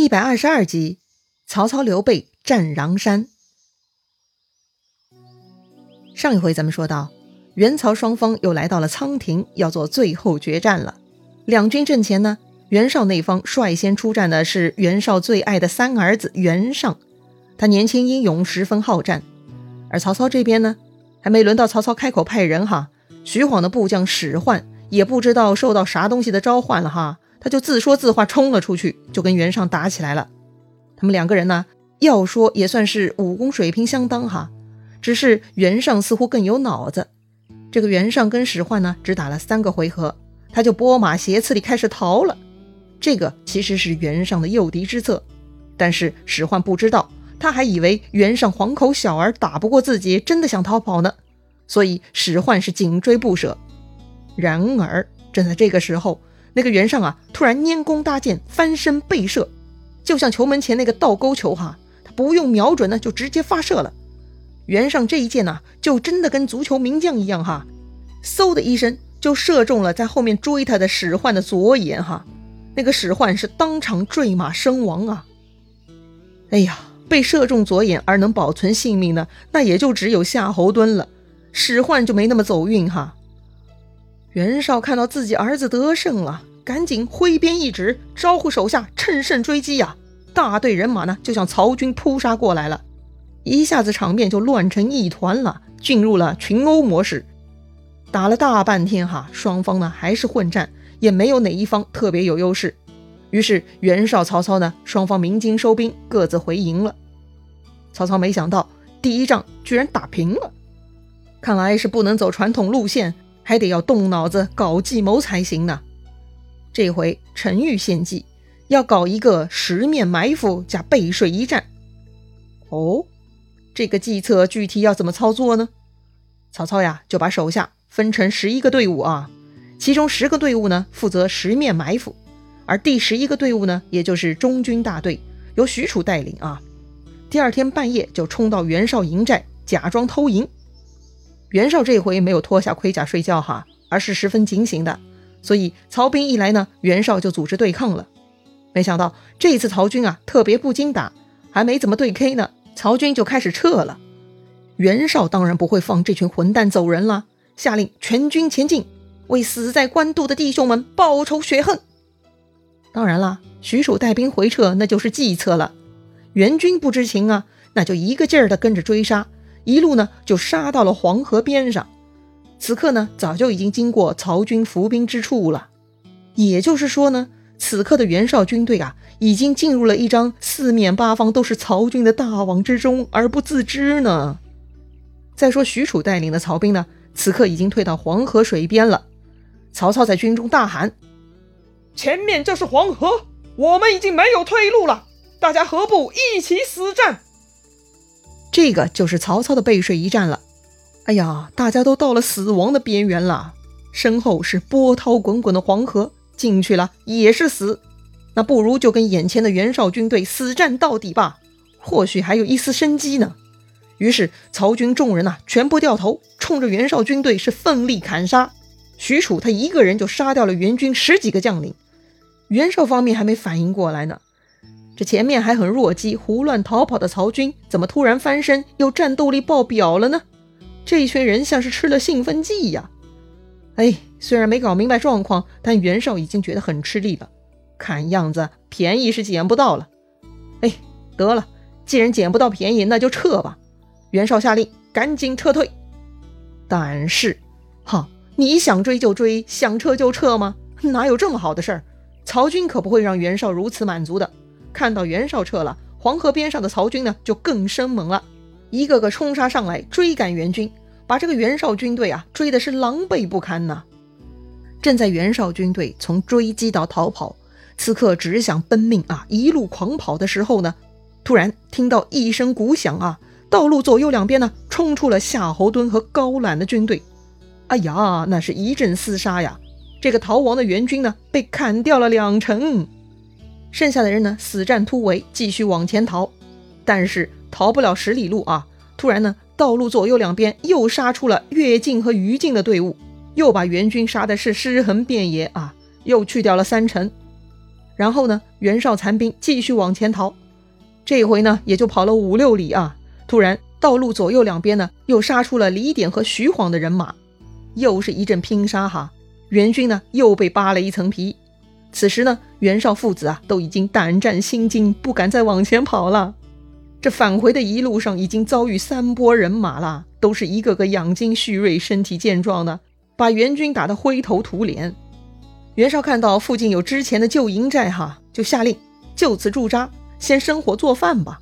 一百二十二集，曹操刘备战穰山。上一回咱们说到，袁曹双方又来到了仓亭，要做最后决战了。两军阵前呢，袁绍那方率先出战的是袁绍最爱的三儿子袁尚，他年轻英勇，十分好战。而曹操这边呢，还没轮到曹操开口派人哈，徐晃的部将史涣也不知道受到啥东西的召唤了哈。他就自说自话冲了出去，就跟袁尚打起来了。他们两个人呢，要说也算是武功水平相当哈，只是袁尚似乎更有脑子。这个袁尚跟史涣呢，只打了三个回合，他就拨马斜刺里开始逃了。这个其实是袁尚的诱敌之策，但是史涣不知道，他还以为袁尚黄口小儿打不过自己，真的想逃跑呢，所以史涣是紧追不舍。然而正在这个时候。那个袁尚啊，突然拈弓搭箭，翻身背射，就像球门前那个倒钩球哈，他不用瞄准呢，就直接发射了。袁尚这一箭呢，就真的跟足球名将一样哈，嗖的一声就射中了在后面追他的史涣的左眼哈，那个史涣是当场坠马身亡啊！哎呀，被射中左眼而能保存性命呢，那也就只有夏侯惇了，史涣就没那么走运哈。袁绍看到自己儿子得胜了，赶紧挥鞭一指，招呼手下趁胜追击呀！大队人马呢就向曹军扑杀过来了，一下子场面就乱成一团了，进入了群殴模式。打了大半天哈，双方呢还是混战，也没有哪一方特别有优势。于是袁绍、曹操呢双方鸣金收兵，各自回营了。曹操没想到第一仗居然打平了，看来是不能走传统路线。还得要动脑子搞计谋才行呢。这回陈玉献计，要搞一个十面埋伏加背水一战。哦，这个计策具体要怎么操作呢？曹操呀，就把手下分成十一个队伍啊，其中十个队伍呢负责十面埋伏，而第十一个队伍呢，也就是中军大队，由许褚带领啊。第二天半夜就冲到袁绍营寨，假装偷营。袁绍这回没有脱下盔甲睡觉哈，而是十分警醒的，所以曹兵一来呢，袁绍就组织对抗了。没想到这次曹军啊特别不经打，还没怎么对 K 呢，曹军就开始撤了。袁绍当然不会放这群混蛋走人了，下令全军前进，为死在官渡的弟兄们报仇雪恨。当然了，许褚带兵回撤那就是计策了，袁军不知情啊，那就一个劲儿的跟着追杀。一路呢就杀到了黄河边上，此刻呢早就已经经过曹军伏兵之处了。也就是说呢，此刻的袁绍军队啊，已经进入了一张四面八方都是曹军的大网之中而不自知呢。再说许褚带领的曹兵呢，此刻已经退到黄河水边了。曹操在军中大喊：“前面就是黄河，我们已经没有退路了，大家何不一起死战？”这个就是曹操的背水一战了。哎呀，大家都到了死亡的边缘了，身后是波涛滚滚的黄河，进去了也是死。那不如就跟眼前的袁绍军队死战到底吧，或许还有一丝生机呢。于是曹军众人呐，全部掉头，冲着袁绍军队是奋力砍杀。许褚他一个人就杀掉了袁军十几个将领，袁绍方面还没反应过来呢。这前面还很弱鸡、胡乱逃跑的曹军，怎么突然翻身又战斗力爆表了呢？这群人像是吃了兴奋剂呀！哎，虽然没搞明白状况，但袁绍已经觉得很吃力了。看样子便宜是捡不到了。哎，得了，既然捡不到便宜，那就撤吧。袁绍下令赶紧撤退。但是，哈，你想追就追，想撤就撤吗？哪有这么好的事儿？曹军可不会让袁绍如此满足的。看到袁绍撤了，黄河边上的曹军呢就更生猛了，一个个冲杀上来追赶袁军，把这个袁绍军队啊追的是狼狈不堪呐。正在袁绍军队从追击到逃跑，此刻只想奔命啊，一路狂跑的时候呢，突然听到一声鼓响啊，道路左右两边呢冲出了夏侯惇和高览的军队。哎呀，那是一阵厮杀呀！这个逃亡的援军呢被砍掉了两成。剩下的人呢，死战突围，继续往前逃，但是逃不了十里路啊！突然呢，道路左右两边又杀出了乐进和于禁的队伍，又把援军杀的是尸横遍野啊！又去掉了三成。然后呢，袁绍残兵继续往前逃，这回呢也就跑了五六里啊。突然，道路左右两边呢又杀出了李典和徐晃的人马，又是一阵拼杀哈。袁军呢又被扒了一层皮。此时呢，袁绍父子啊都已经胆战心惊，不敢再往前跑了。这返回的一路上已经遭遇三波人马了，都是一个个养精蓄锐、身体健壮的，把袁军打得灰头土脸。袁绍看到附近有之前的旧营寨，哈，就下令就此驻扎，先生火做饭吧。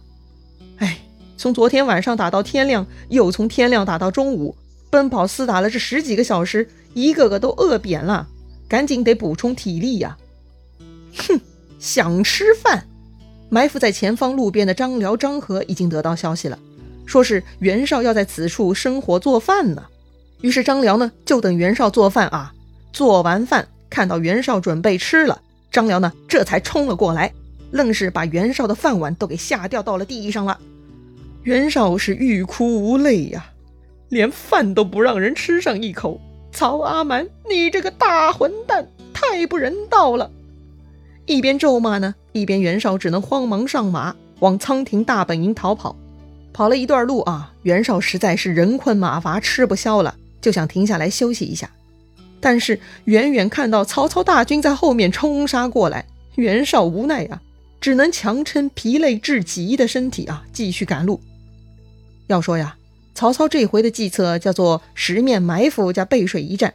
哎，从昨天晚上打到天亮，又从天亮打到中午，奔跑厮打了这十几个小时，一个个都饿扁了，赶紧得补充体力呀。哼，想吃饭？埋伏在前方路边的张辽、张合已经得到消息了，说是袁绍要在此处生火做饭呢。于是张辽呢，就等袁绍做饭啊，做完饭。看到袁绍准备吃了，张辽呢这才冲了过来，愣是把袁绍的饭碗都给吓掉到了地上了。袁绍是欲哭无泪呀，连饭都不让人吃上一口。曹阿瞒，你这个大混蛋，太不人道了！一边咒骂呢，一边袁绍只能慌忙上马，往仓亭大本营逃跑。跑了一段路啊，袁绍实在是人困马乏，吃不消了，就想停下来休息一下。但是远远看到曹操大军在后面冲杀过来，袁绍无奈啊，只能强撑疲累至极的身体啊，继续赶路。要说呀，曹操这回的计策叫做十面埋伏加背水一战。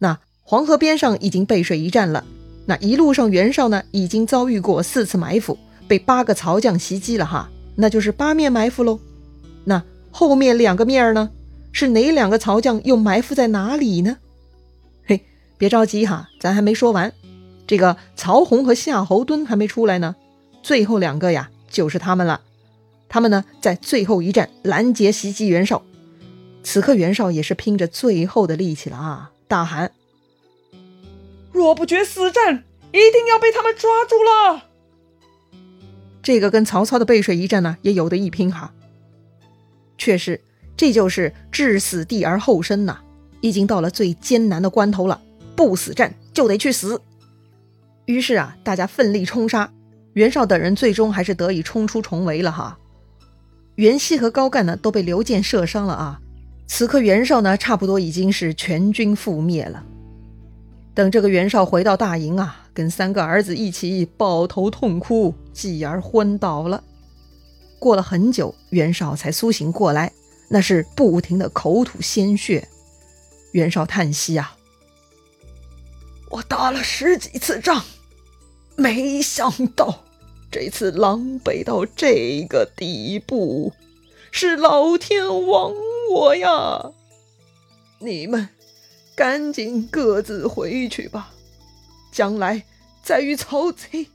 那黄河边上已经背水一战了，那一路上袁绍呢，已经遭遇过四次埋伏，被八个曹将袭击了哈，那就是八面埋伏喽。那后面两个面呢，是哪两个曹将又埋伏在哪里呢？嘿别着急哈，咱还没说完。这个曹洪和夏侯惇还没出来呢，最后两个呀，就是他们了。他们呢，在最后一战拦截袭击袁绍。此刻袁绍也是拼着最后的力气了啊，大喊：“若不决死战，一定要被他们抓住了！”这个跟曹操的背水一战呢，也有的一拼哈。确实，这就是置死地而后生呐，已经到了最艰难的关头了。不死战就得去死，于是啊，大家奋力冲杀，袁绍等人最终还是得以冲出重围了哈。袁熙和高干呢都被刘建射伤了啊。此刻袁绍呢差不多已经是全军覆灭了。等这个袁绍回到大营啊，跟三个儿子一起抱头痛哭，继而昏倒了。过了很久，袁绍才苏醒过来，那是不停的口吐鲜血。袁绍叹息啊。我打了十几次仗，没想到这次狼狈到这个地步，是老天亡我呀！你们赶紧各自回去吧，将来再与曹贼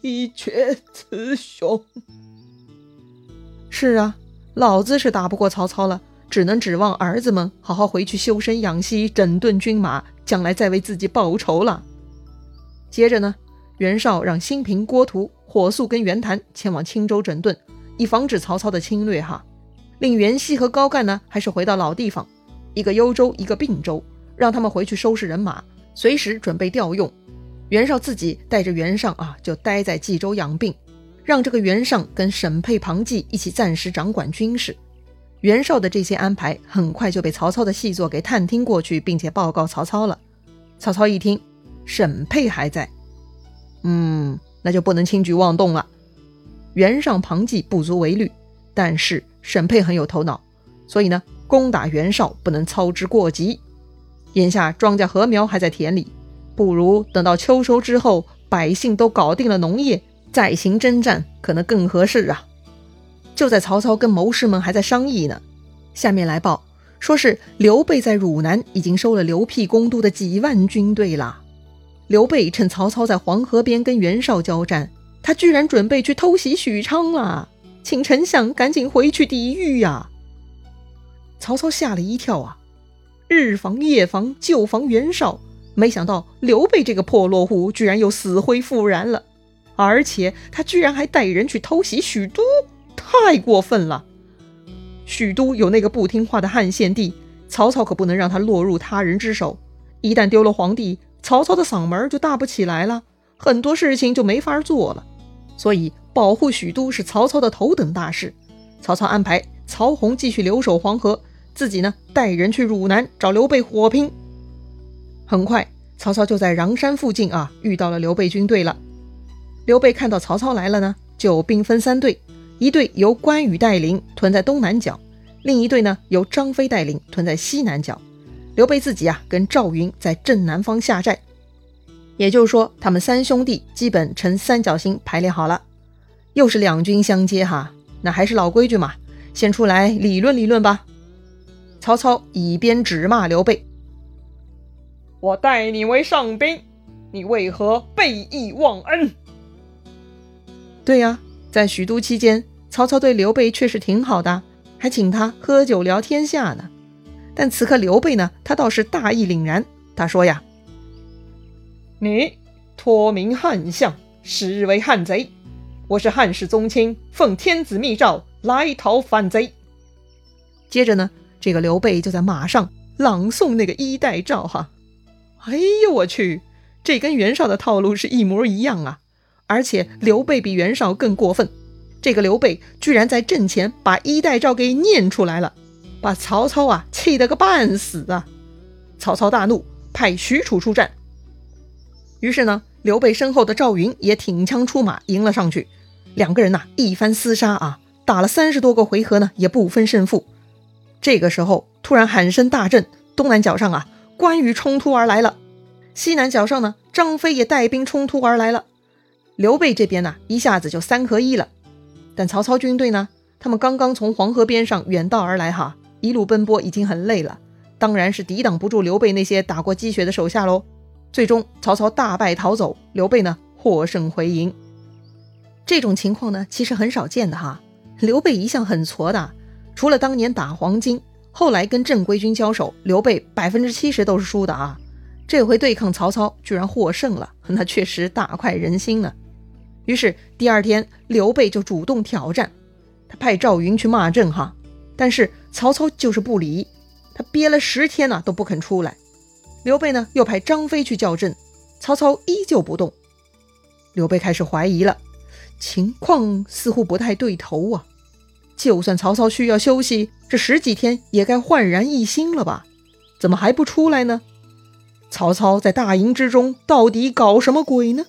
一决雌雄。是啊，老子是打不过曹操了，只能指望儿子们好好回去修身养息，整顿军马。将来再为自己报仇了。接着呢，袁绍让新平、郭图火速跟袁谭前往青州整顿，以防止曹操的侵略。哈，令袁熙和高干呢，还是回到老地方，一个幽州，一个并州，让他们回去收拾人马，随时准备调用。袁绍自己带着袁尚啊，就待在冀州养病，让这个袁尚跟沈沛、庞纪一起暂时掌管军事。袁绍的这些安排很快就被曹操的细作给探听过去，并且报告曹操了。曹操一听，沈沛还在，嗯，那就不能轻举妄动了。袁尚、庞纪不足为虑，但是沈沛很有头脑，所以呢，攻打袁绍不能操之过急。眼下庄稼禾苗还在田里，不如等到秋收之后，百姓都搞定了农业，再行征战，可能更合适啊。就在曹操跟谋士们还在商议呢，下面来报，说是刘备在汝南已经收了刘辟攻都的几万军队了。刘备趁曹操在黄河边跟袁绍交战，他居然准备去偷袭许昌了，请丞相赶紧回去抵御呀！曹操吓了一跳啊，日防夜防就防袁绍，没想到刘备这个破落户居然又死灰复燃了，而且他居然还带人去偷袭许都。太过分了！许都有那个不听话的汉献帝，曹操可不能让他落入他人之手。一旦丢了皇帝，曹操的嗓门就大不起来了，很多事情就没法做了。所以保护许都是曹操的头等大事。曹操安排曹洪继续留守黄河，自己呢带人去汝南找刘备火拼。很快，曹操就在穰山附近啊遇到了刘备军队了。刘备看到曹操来了呢，就兵分三队，一队由关羽带领，屯在东南角；另一队呢由张飞带领，屯在西南角。刘备自己啊跟赵云在正南方下寨。也就是说，他们三兄弟基本呈三角形排列好了。又是两军相接哈，那还是老规矩嘛，先出来理论理论吧。曹操一边指骂刘备：“我待你为上宾，你为何背义忘恩？”对呀，在许都期间，曹操对刘备确实挺好的，还请他喝酒聊天下呢。但此刻刘备呢，他倒是大义凛然，他说呀：“你托名汉相，实为汉贼。我是汉室宗亲，奉天子密诏来讨反贼。”接着呢，这个刘备就在马上朗诵那个衣带诏哈。哎呦我去，这跟袁绍的套路是一模一样啊！而且刘备比袁绍更过分，这个刘备居然在阵前把衣带诏给念出来了，把曹操啊气得个半死啊！曹操大怒，派许褚出战。于是呢，刘备身后的赵云也挺枪出马迎了上去，两个人呐一番厮杀啊，打了三十多个回合呢也不分胜负。这个时候突然喊声大震，东南角上啊关羽冲突而来了，西南角上呢张飞也带兵冲突而来了。刘备这边呢，一下子就三合一了。但曹操军队呢，他们刚刚从黄河边上远道而来，哈，一路奔波已经很累了，当然是抵挡不住刘备那些打过鸡血的手下喽。最终，曹操大败逃走，刘备呢获胜回营。这种情况呢，其实很少见的哈。刘备一向很挫的，除了当年打黄巾，后来跟正规军交手，刘备百分之七十都是输的啊。这回对抗曹操，居然获胜了，那确实大快人心呢。于是第二天，刘备就主动挑战，他派赵云去骂阵哈，但是曹操就是不理，他憋了十天呢都不肯出来。刘备呢又派张飞去叫阵，曹操依旧不动。刘备开始怀疑了，情况似乎不太对头啊。就算曹操需要休息，这十几天也该焕然一新了吧？怎么还不出来呢？曹操在大营之中到底搞什么鬼呢？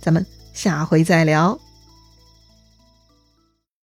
咱们。下回再聊。